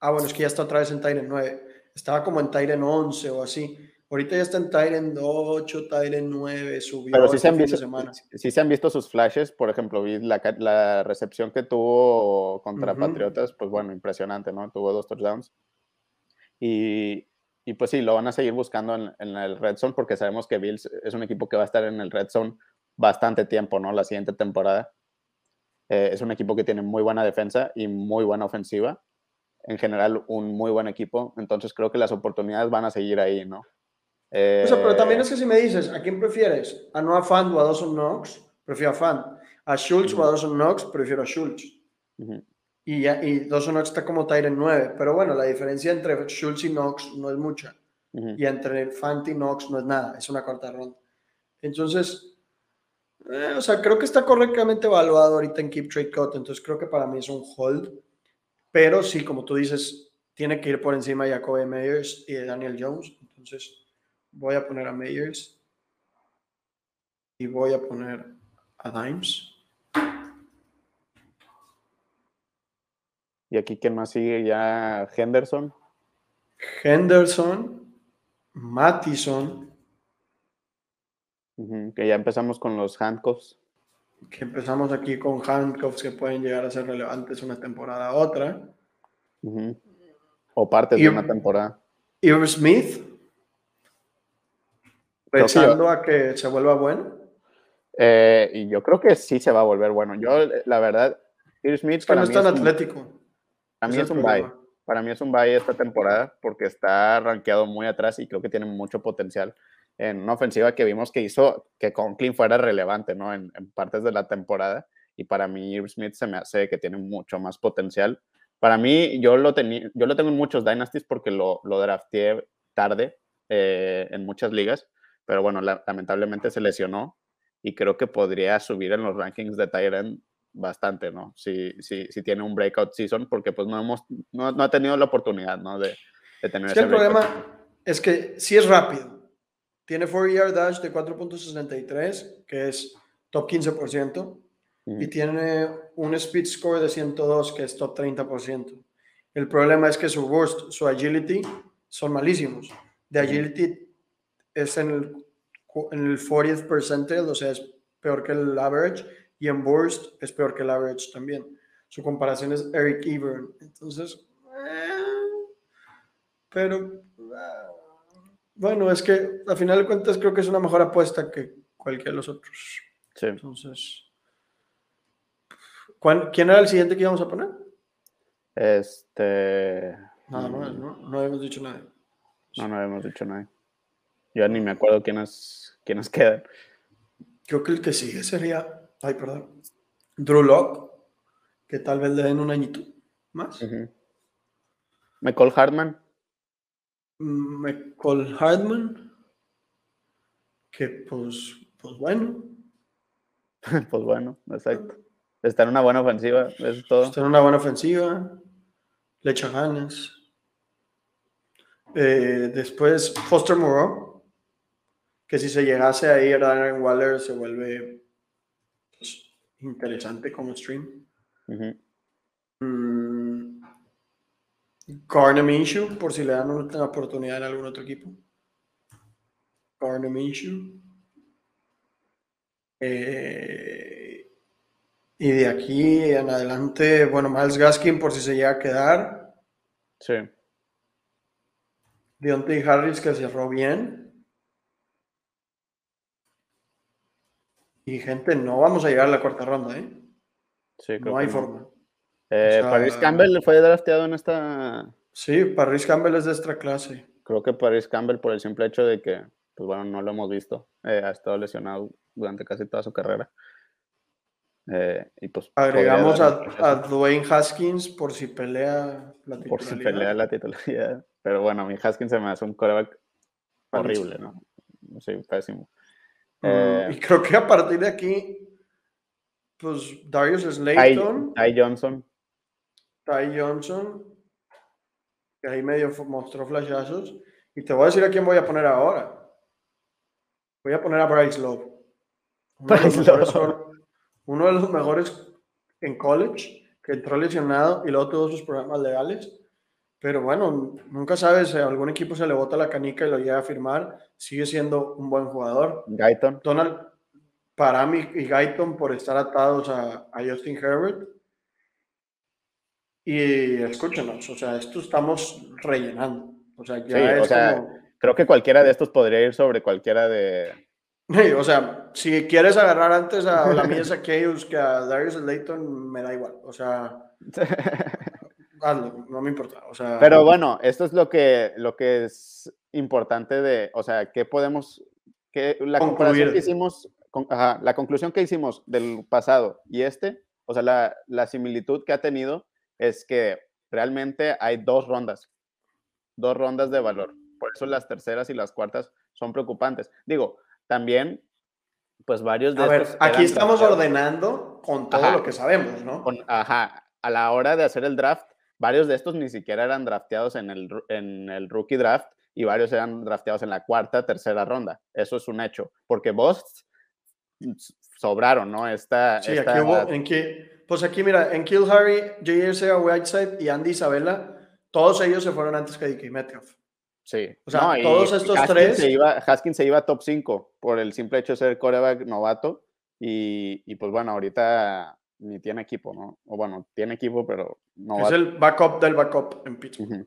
Ah, bueno, es que ya está otra vez en Tyrant 9. Estaba como en Tyrant 11 o así. Ahorita ya está en Tyrant 8, Tyrant 9, subió Pero sí este se, han visto, semana. sí se han visto sus flashes. Por ejemplo, vi la, la recepción que tuvo contra Ujú. Patriotas. Pues bueno, impresionante, ¿no? Tuvo dos touchdowns. Y, y pues sí, lo van a seguir buscando en, en el Red Zone porque sabemos que Bills es un equipo que va a estar en el Red Zone bastante tiempo, ¿no? La siguiente temporada. Eh, es un equipo que tiene muy buena defensa y muy buena ofensiva. En general, un muy buen equipo. Entonces creo que las oportunidades van a seguir ahí, ¿no? O sea, pero también Eh, es que si me dices, ¿a quién prefieres? ¿A Noah Fan o a Dawson Knox? Prefiero a Fan. ¿A Schultz o a. Dawson Knox? Prefiero a Schultz. ujú. Y, ya, y Dawson Knox está como Tyrant 9. Pero bueno, la diferencia entre Schultz y Knox no es mucha. Ujú. Y entre Fant y Knox no es nada. Es una cuarta ronda. Entonces, eh, o sea, creo que está correctamente evaluado ahorita en Keep Trade Cut. Entonces creo que para mí es un hold. pero sí, como tú dices, tiene que ir por encima de Jacoby Meyers y de Daniel Jones. Entonces, voy a poner a Meyers y voy a poner a Dimes. Y aquí, ¿quién más sigue? Ya Henderson. Henderson, Mattison. que ya empezamos con los handcuffs. Que empezamos aquí con handcuffs que pueden llegar a ser relevantes una temporada a otra. O partes de una temporada. Irv Smith. Pensando a que se vuelva bueno. Eh, y yo creo que sí se va a volver bueno. Yo, la verdad, Irv Smith. Es que no es tan atlético. Para mí es, un bye. Para mí es un bye esta temporada porque está rankeado muy atrás y creo que tiene mucho potencial en una ofensiva que vimos que hizo que Conklin fuera relevante, ¿no? En, partes de la temporada. Y para mí, Irv Smith se me hace que tiene mucho más potencial. Para mí, yo lo, yo lo tengo en muchos Dynasties porque lo, lo drafteé tarde eh, en muchas ligas. Pero bueno, lamentablemente se lesionó y creo que podría subir en los rankings de Tyrant bastante, ¿no? Si, si, si tiene un breakout season, porque pues no, hemos, no, no ha tenido la oportunidad, ¿no? De, de tener ese El problema es que si es rápido. Tiene 4-yard dash de 4.63, que es top 15%, y tiene un speed score de 102, que es top 30%. El problema es que su burst, su agility, son malísimos. De agility es en el, en el 40th percentile, o sea, es peor que el average, y en Burst es peor que el average también. Su comparación es Eric Ebern. Entonces, eh, pero eh, bueno, es que a final de cuentas creo que es una mejor apuesta que cualquiera de los otros. Sí. Entonces, ¿quién era el siguiente que íbamos a poner? Este. Nada más, ¿no? No habíamos dicho nada. No, no habíamos dicho nada. Yo ni me acuerdo quiénes, quiénes quedan. Creo que el que sigue sería ay, perdón, Drew Lock, que tal vez le den un añito más. Michael Hartman. Michael Hartman, que pues, pues bueno. (laughs) pues bueno, exacto. Está en una buena ofensiva, es todo. Está en una buena ofensiva, le echa ganas. Eh, después Foster Moreau, que si se llegase a ir a Aaron Waller se vuelve interesante como stream. Uh por si le dan una oportunidad en algún otro equipo. Garner eh, y de aquí en adelante, bueno, Miles Gaskin por si se llega a quedar. Sí. Deontay Harris que cerró bien. Y gente, no vamos a llegar a la cuarta ronda, ¿eh? Sí, no hay forma. Eh, Paris Campbell fue drafteado en esta. Sí, Paris Campbell es de esta clase. Creo que Paris Campbell, por el simple hecho de que, pues bueno, no lo hemos visto, eh, ha estado lesionado durante casi toda su carrera. Eh, y pues agregamos a, Dwayne Haskins por si pelea la titularidad. Por si pelea la titularidad. Pero bueno, mi Haskins se me hace un coreback horrible, ¿no? Sí, pésimo. Eh, y creo que a partir de aquí, pues Darius Slayton. Ty, Johnson. Ty Johnson. Que ahí medio mostró flashazos. Y te voy a decir a quién voy a poner ahora. Voy a poner a Bryce Love. Uno, Bryce de, los Love. uno de los mejores en college, que entró lesionado y luego tuvo sus problemas legales. Pero bueno, nunca sabes, si algún equipo se le bota la canica y lo llega a firmar, sigue siendo un buen jugador. Guyton. Donald Parami y Guyton por estar atados a, Justin Herbert. Y escúchenos, o sea, esto estamos rellenando. O sea, ya es creo que cualquiera de estos podría ir sobre cualquiera de. Sí, o sea, si quieres agarrar antes a la mía Zacchaeus que a Darius Layton, me da igual. O sea. (laughs) no me importa. O sea, Pero bueno, esto es lo que, lo que es importante de, o sea, que podemos, que la conclusión que hicimos, la conclusión que hicimos del pasado y este, o sea, la, la similitud que ha tenido es que realmente hay dos rondas, dos rondas de valor. Por eso las terceras y las cuartas son preocupantes. Digo, también, pues varios de... A ver, aquí estamos ordenando con todo lo que sabemos, ¿no? ajá, a la hora de hacer el draft, varios de estos ni siquiera eran drafteados en el, en el rookie draft y varios eran drafteados en la cuarta, tercera ronda. Eso es un hecho, porque vos sobraron, ¿no? Esta, sí, aquí hubo, en que, pues aquí mira, en Kill Harry, J.R.C. Whiteside y Andy Isabella, todos ellos se fueron antes que DK Metcalf. Sí. O sea, todos estos tres. Se iba, Haskins se iba top 5 por el simple hecho de ser coreback novato. Y, y, pues bueno, ahorita ni tiene equipo, ¿no? O bueno, tiene equipo, pero no. Es el backup del backup en Pittsburgh.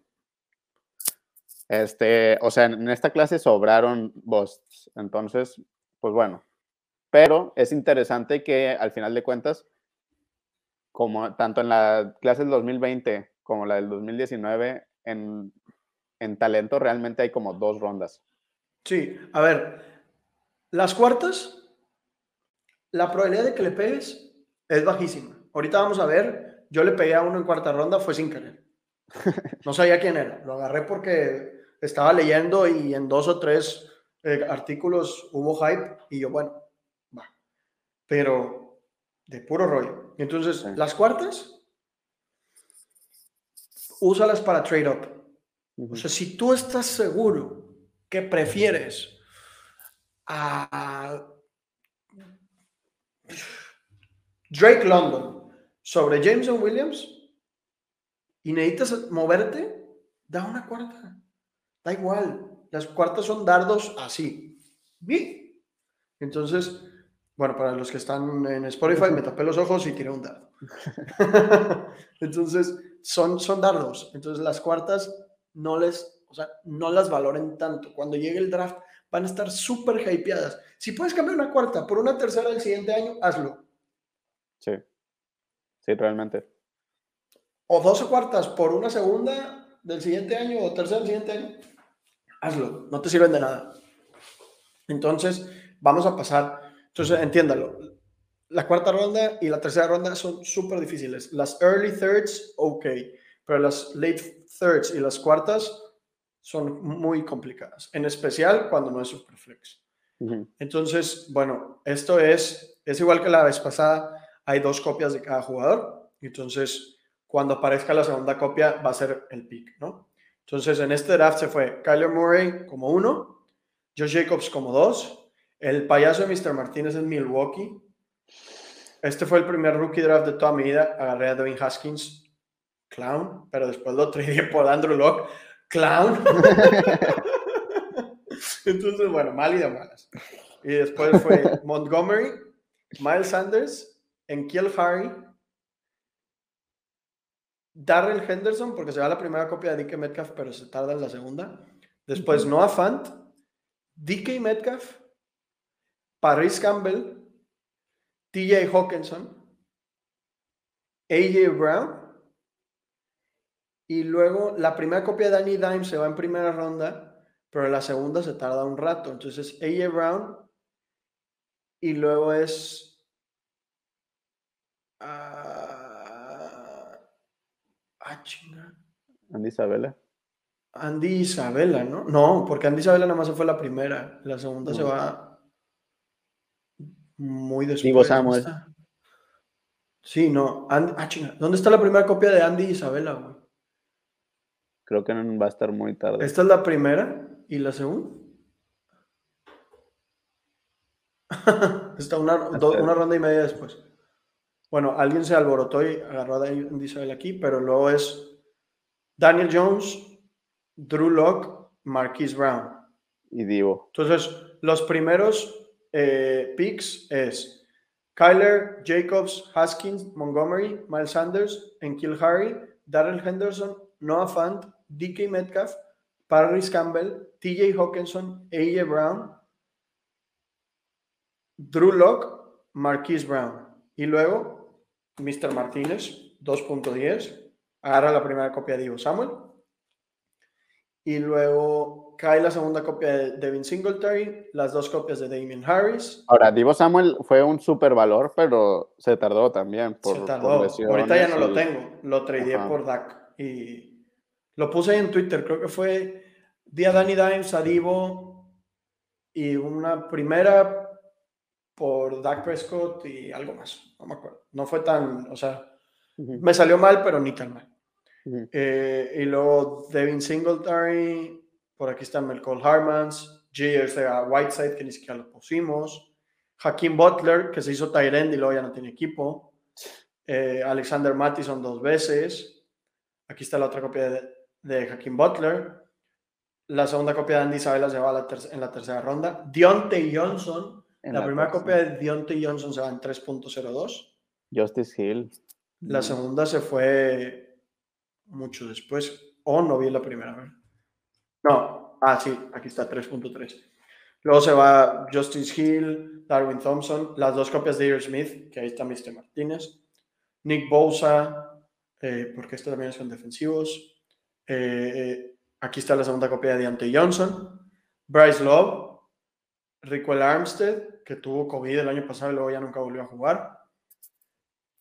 Este, o sea, en esta clase sobraron busts. Entonces, pues bueno. Pero es interesante que al final de cuentas, como tanto en la clase del 2020 como la del 2019, en en talento realmente hay como dos rondas. Sí, a ver, las cuartas, la probabilidad de que le pegues es bajísima. Ahorita vamos a ver, yo le pegué a uno en cuarta ronda, fue sin querer. (laughs) No sabía quién era, lo agarré porque estaba leyendo y en dos o tres eh, artículos hubo hype y yo, bueno, va. Pero de puro rollo. Entonces, las cuartas, úsalas para trade up. O sea, si tú estás seguro que prefieres a Drake London sobre Jameson Williams y necesitas moverte, da una cuarta. Da igual. Las cuartas son dardos así. Entonces, bueno, para los que están en Spotify, me tapé los ojos y tiré un dardo. (laughs) Entonces, son, son dardos. Entonces, las cuartas no les, o sea, no las valoren tanto. Cuando llegue el draft van a estar súper hypeadas. Si puedes cambiar una cuarta por una tercera el siguiente año, hazlo. Sí, sí, realmente. O dos cuartas por una segunda del siguiente año o tercera del siguiente año, hazlo. No te sirven de nada. Entonces, vamos a pasar. Entonces, entiéndalo. La cuarta ronda y la tercera ronda son súper difíciles. Las early thirds, ok pero las late thirds y las cuartas son muy complicadas, en especial cuando no es superflex. Entonces, bueno, esto es, es igual que la vez pasada, hay dos copias de cada jugador, entonces cuando aparezca la segunda copia va a ser el pick, ¿no? Entonces, en este draft se fue Kyler Murray como uno, Josh Jacobs como dos, el payaso de Mr. Martínez en Milwaukee. Este fue el primer rookie draft de toda mi vida. Agarré a Devin Haskins clown, pero después lo traí (laughs) por Andrew Locke, clown. (laughs) Entonces, bueno, mal y de malas. Y después fue (laughs) Montgomery, Miles Sanders, Enkiel Harry, Darrell Henderson, porque se va la primera copia de DK Metcalf, pero se tarda en la segunda. Después Noah Fant, DK Metcalf, Paris Campbell, TJ Hawkinson, AJ Brown, y luego la primera copia de Danny Dime se va en primera ronda, pero la segunda se tarda un rato. Entonces, AJ Brown y luego es. Ah, ah chinga. Andy Isabela. Andy Isabela, ¿no? No, porque Andy Isabela nada más se fue la primera. La segunda se va muy después. Digo Samuel. Sí, no. ah, chinga. ¿Dónde está la primera copia de Andy Isabela, güey? Creo que no va a estar muy tarde. Esta es la primera y la segunda. (laughs) Está una, una, ronda y media después. Bueno, alguien se alborotó y agarró a Isabel aquí, pero luego es Daniel Jones, Drew Locke, Marquise Brown. Y Divo. Entonces, los primeros eh, picks es Kyler, Jacobs, Haskins, Montgomery, Miles Sanders, Enkil Harry, Darrell Henderson, Noah Fant, DK Metcalf, Paris Campbell, TJ Hawkinson, AJ Brown, Drew Locke, Marquise Brown. Y luego, Mr. Martínez, 2.10, agarra la primera copia de Ivo Samuel. Y luego cae la segunda copia de Devin Singletary, las dos copias de Damien Harris. Ahora, Divo Samuel fue un super valor, pero se tardó también. Por, se tardó. Ahorita ya no lo tengo. Lo tradeé por Dak. Y lo puse ahí en Twitter, creo que fue día Danny Dimes a Divo y una primera por Dak Prescott y algo más, no me acuerdo. No fue tan, o sea, me salió mal, pero ni tan mal. Eh, y luego Devin Singletary, por aquí está Melcol Harmans, J. Whiteside, que ni siquiera lo pusimos, Hakeem Butler, que se hizo Tyrend y luego ya no tiene equipo, eh, Alexander Mattison dos veces, aquí está la otra copia de, de Hakeem Butler, la segunda copia de Andy Isabella se va en la tercera ronda, Deontay Johnson, la, primera copia de Deontay Johnson se va en 3.02. Justice Hill. La segunda se fue mucho después. O no vi la primera. No, ah, sí, aquí está 3.3. Luego se va Justice Hill, Darwin Thompson, las dos copias de Ear Smith, que ahí está Mr. Martínez, Nick Bosa, eh, porque estos también son defensivos. Eh, eh, aquí está la segunda copia de Deontay Johnson, Bryce Love, Rico Armstead, que tuvo COVID el año pasado y luego ya nunca volvió a jugar.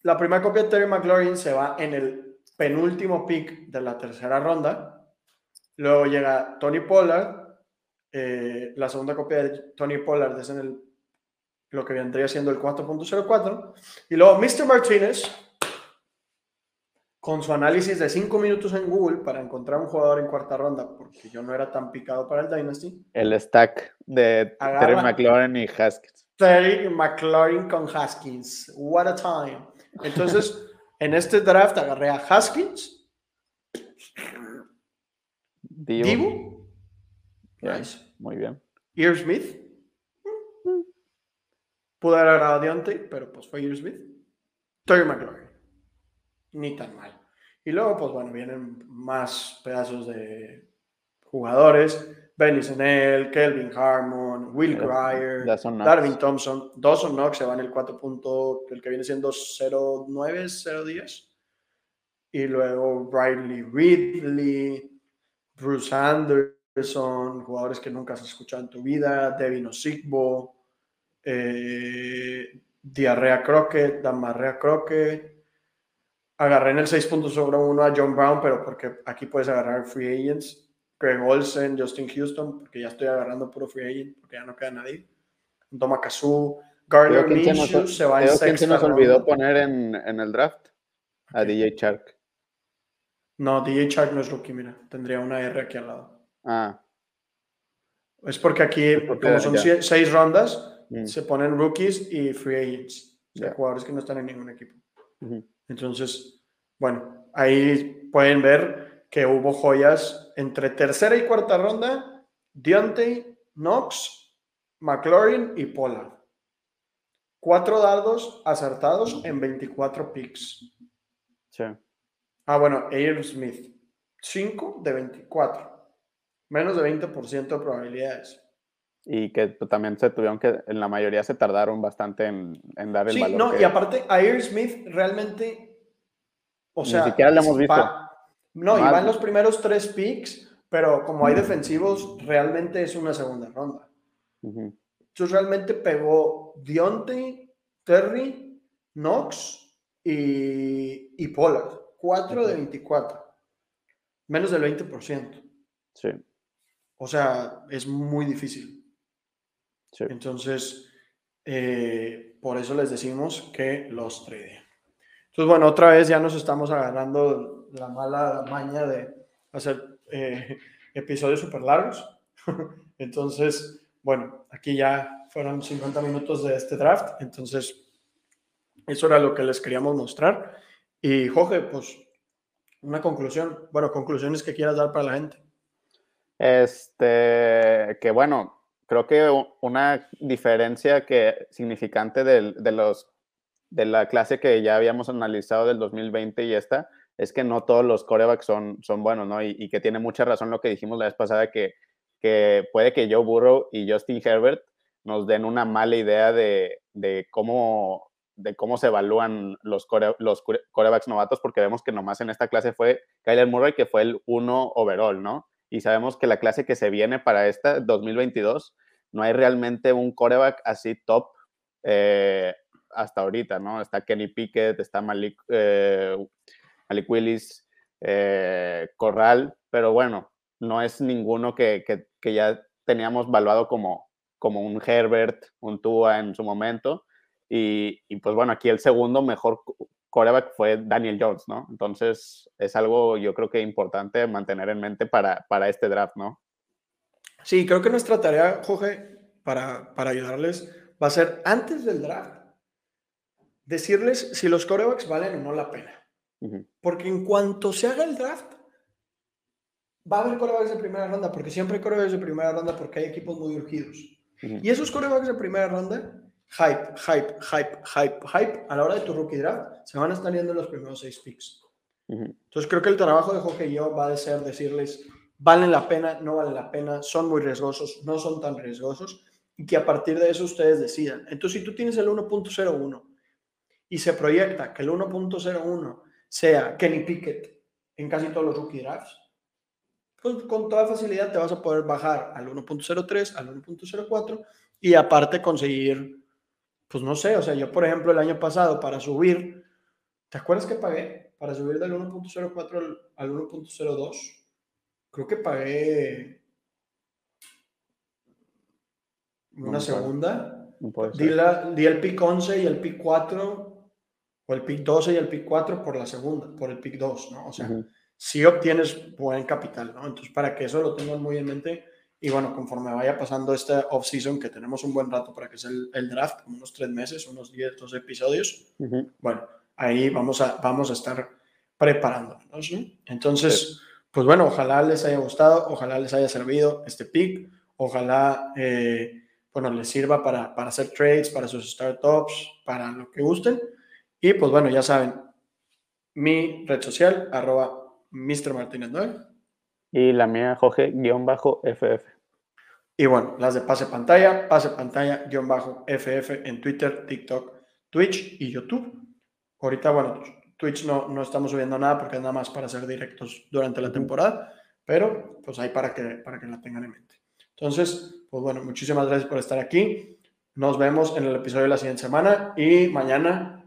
La primera copia de Terry McLaurin se va en el penúltimo pick de la tercera ronda. Luego llega Tony Pollard. Eh, la segunda copia de Tony Pollard es en el, lo que vendría siendo el 4.04. Y luego Mr. Martinez, con su análisis de 5 minutos en Google para encontrar un jugador en cuarta ronda, porque yo no era tan picado para el Dynasty. El stack de Terry McLaurin y Haskins. Terry McLaurin con Haskins. What a time. Entonces, (laughs) en este draft agarré a Haskins, Divo, muy bien. Ear Smith. Pude haber agarrado a Deontay, pero pues fue Ear Smith. Terry McLaurin. Ni tan mal. Y luego, pues bueno, vienen más pedazos de jugadores. Benny Senel, Kelvin Harmon, Will Grier, Darwin Thompson, Dawson Knox se va en el 4. el que viene siendo 0.9, 0.10. Y luego Riley Ridley, Bruce Anderson, jugadores que nunca has escuchado en tu vida, Devin Osigbo, eh, Diarrea Crockett, Damarrea Crockett. Agarré en el 6.1 a John Brown, pero porque aquí puedes agarrar free agents Greg Olsen, Justin Houston, porque ya estoy agarrando puro free agent, porque ya no queda nadie. Doma Kazoo, Gardner Minshew se, va en sexta ¿Quién se nos olvidó poner en, en, el draft? A DJ Shark. No, DJ Shark no es rookie, mira. Tendría una R aquí al lado. Ah. Es porque aquí, como son seis rondas, mm. se ponen rookies y free agents. O sea, jugadores que no están en ningún equipo. Entonces, bueno, ahí pueden ver que hubo joyas entre tercera y cuarta ronda, Deontay, Knox, McLaurin y Pollard. Cuatro dardos acertados en 24 picks. Sí. Ah, bueno, Air Smith. 5 de 24. Menos de 20% de probabilidades. Y que también se tuvieron que, en la mayoría se tardaron bastante en, dar el sí, No, y aparte, Air Smith realmente, o sea, ni siquiera lo hemos visto. No, y va en los primeros tres picks, pero como hay defensivos, realmente es una segunda ronda. Entonces realmente pegó Dionte, Terry, Knox y, y Pollard. 4 de 24. Menos del 20%. Sí. O sea, es muy difícil. Sí. Entonces, eh, por eso les decimos que los trade. Entonces, bueno, otra vez ya nos estamos agarrando la mala maña de hacer eh, episodios súper largos. (laughs) Entonces, bueno, aquí ya fueron 50 minutos de este draft. Entonces, eso era lo que les queríamos mostrar. Y Jorge, pues, una conclusión. Bueno, conclusiones que quieras dar para la gente. Este, que bueno, creo que una diferencia que significante de, de los de la clase que ya habíamos analizado del 2020 y esta, es que no todos los corebacks son, son buenos, ¿no? Y, que tiene mucha razón lo que dijimos la vez pasada, que, que puede que Joe Burrow y Justin Herbert nos den una mala idea de, de cómo, de cómo se evalúan los, los corebacks novatos, porque vemos que nomás en esta clase fue Kyler Murray, que fue el uno overall, ¿no? Y sabemos que la clase que se viene para esta 2022, no hay realmente un coreback así top eh, hasta ahorita, ¿no? Está Kenny Pickett, está Malik, eh, Malik Willis, eh, Corral, pero bueno, no es ninguno que, que, ya teníamos valuado como, como un Herbert, un Tua en su momento. Y, y, pues bueno, aquí el segundo mejor coreback fue Daniel Jones, ¿no? Entonces es algo yo creo que importante mantener en mente para, para este draft, ¿no? Sí, creo que nuestra tarea, Jorge, para, para ayudarles, va a ser antes del draft, decirles si los corebacks valen o no la pena. Porque en cuanto se haga el draft, va a haber corebacks de primera ronda, porque siempre hay corebacks de primera ronda porque hay equipos muy urgidos. Y esos corebacks de primera ronda, hype, hype, hype, hype, hype, a la hora de tu rookie draft, se van a estar yendo en los primeros seis picks. Entonces creo que el trabajo de Jorge y yo va a ser decirles, valen la pena, no valen la pena, son muy riesgosos, no son tan riesgosos, y que a partir de eso ustedes decidan. Entonces, si tú tienes el 1.01 y se proyecta que el 1.01 sea Kenny Pickett en casi todos los rookie drafts, pues con toda facilidad te vas a poder bajar al 1.03, al 1.04 y aparte conseguir, pues no sé, o sea, yo por ejemplo el año pasado para subir, ¿te acuerdas que pagué? Para subir del 1.04 al, 1.02, creo que pagué una segunda. Di, di, el pick 11 y el pick 4 o el pick 12 y el pick 4 por la segunda, por el pick 2, ¿no? O sea, si obtienes buen capital, ¿no? Entonces, para que eso lo tengan muy en mente y bueno, conforme vaya pasando esta off-season, que tenemos un buen rato para que sea el, draft, unos tres meses, unos 10, 12 episodios, bueno, ahí vamos a, vamos a estar preparándonos, ¿no? Entonces, pues bueno, ojalá les haya gustado, ojalá les haya servido este pick, ojalá, eh, bueno, les sirva para, para hacer trades, para sus startups, para lo que gusten. Y pues bueno, ya saben, mi red social, arroba Mr. Martínez 9. Y la mía, Jorge-FF. Y bueno, las de pase pantalla, pase pantalla-FF en Twitter, TikTok, Twitch y YouTube. Ahorita, bueno, Twitch no, no estamos subiendo nada porque es nada más para hacer directos durante la temporada, pero pues ahí para que, para que la tengan en mente. Entonces, pues bueno, muchísimas gracias por estar aquí. Nos vemos en el episodio de la siguiente semana y mañana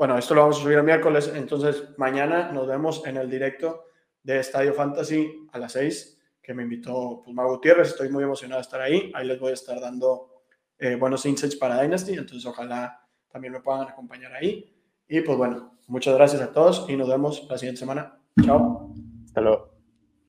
bueno, esto lo vamos a subir el miércoles, entonces mañana nos vemos en el directo de Estadio Fantasy a las 6, que me invitó pues, Mago Gutiérrez, estoy muy emocionado de estar ahí, ahí les voy a estar dando eh, buenos insights para Dynasty, entonces ojalá también me puedan acompañar ahí. Y pues bueno, muchas gracias a todos y nos vemos la siguiente semana. Chao. Hasta luego.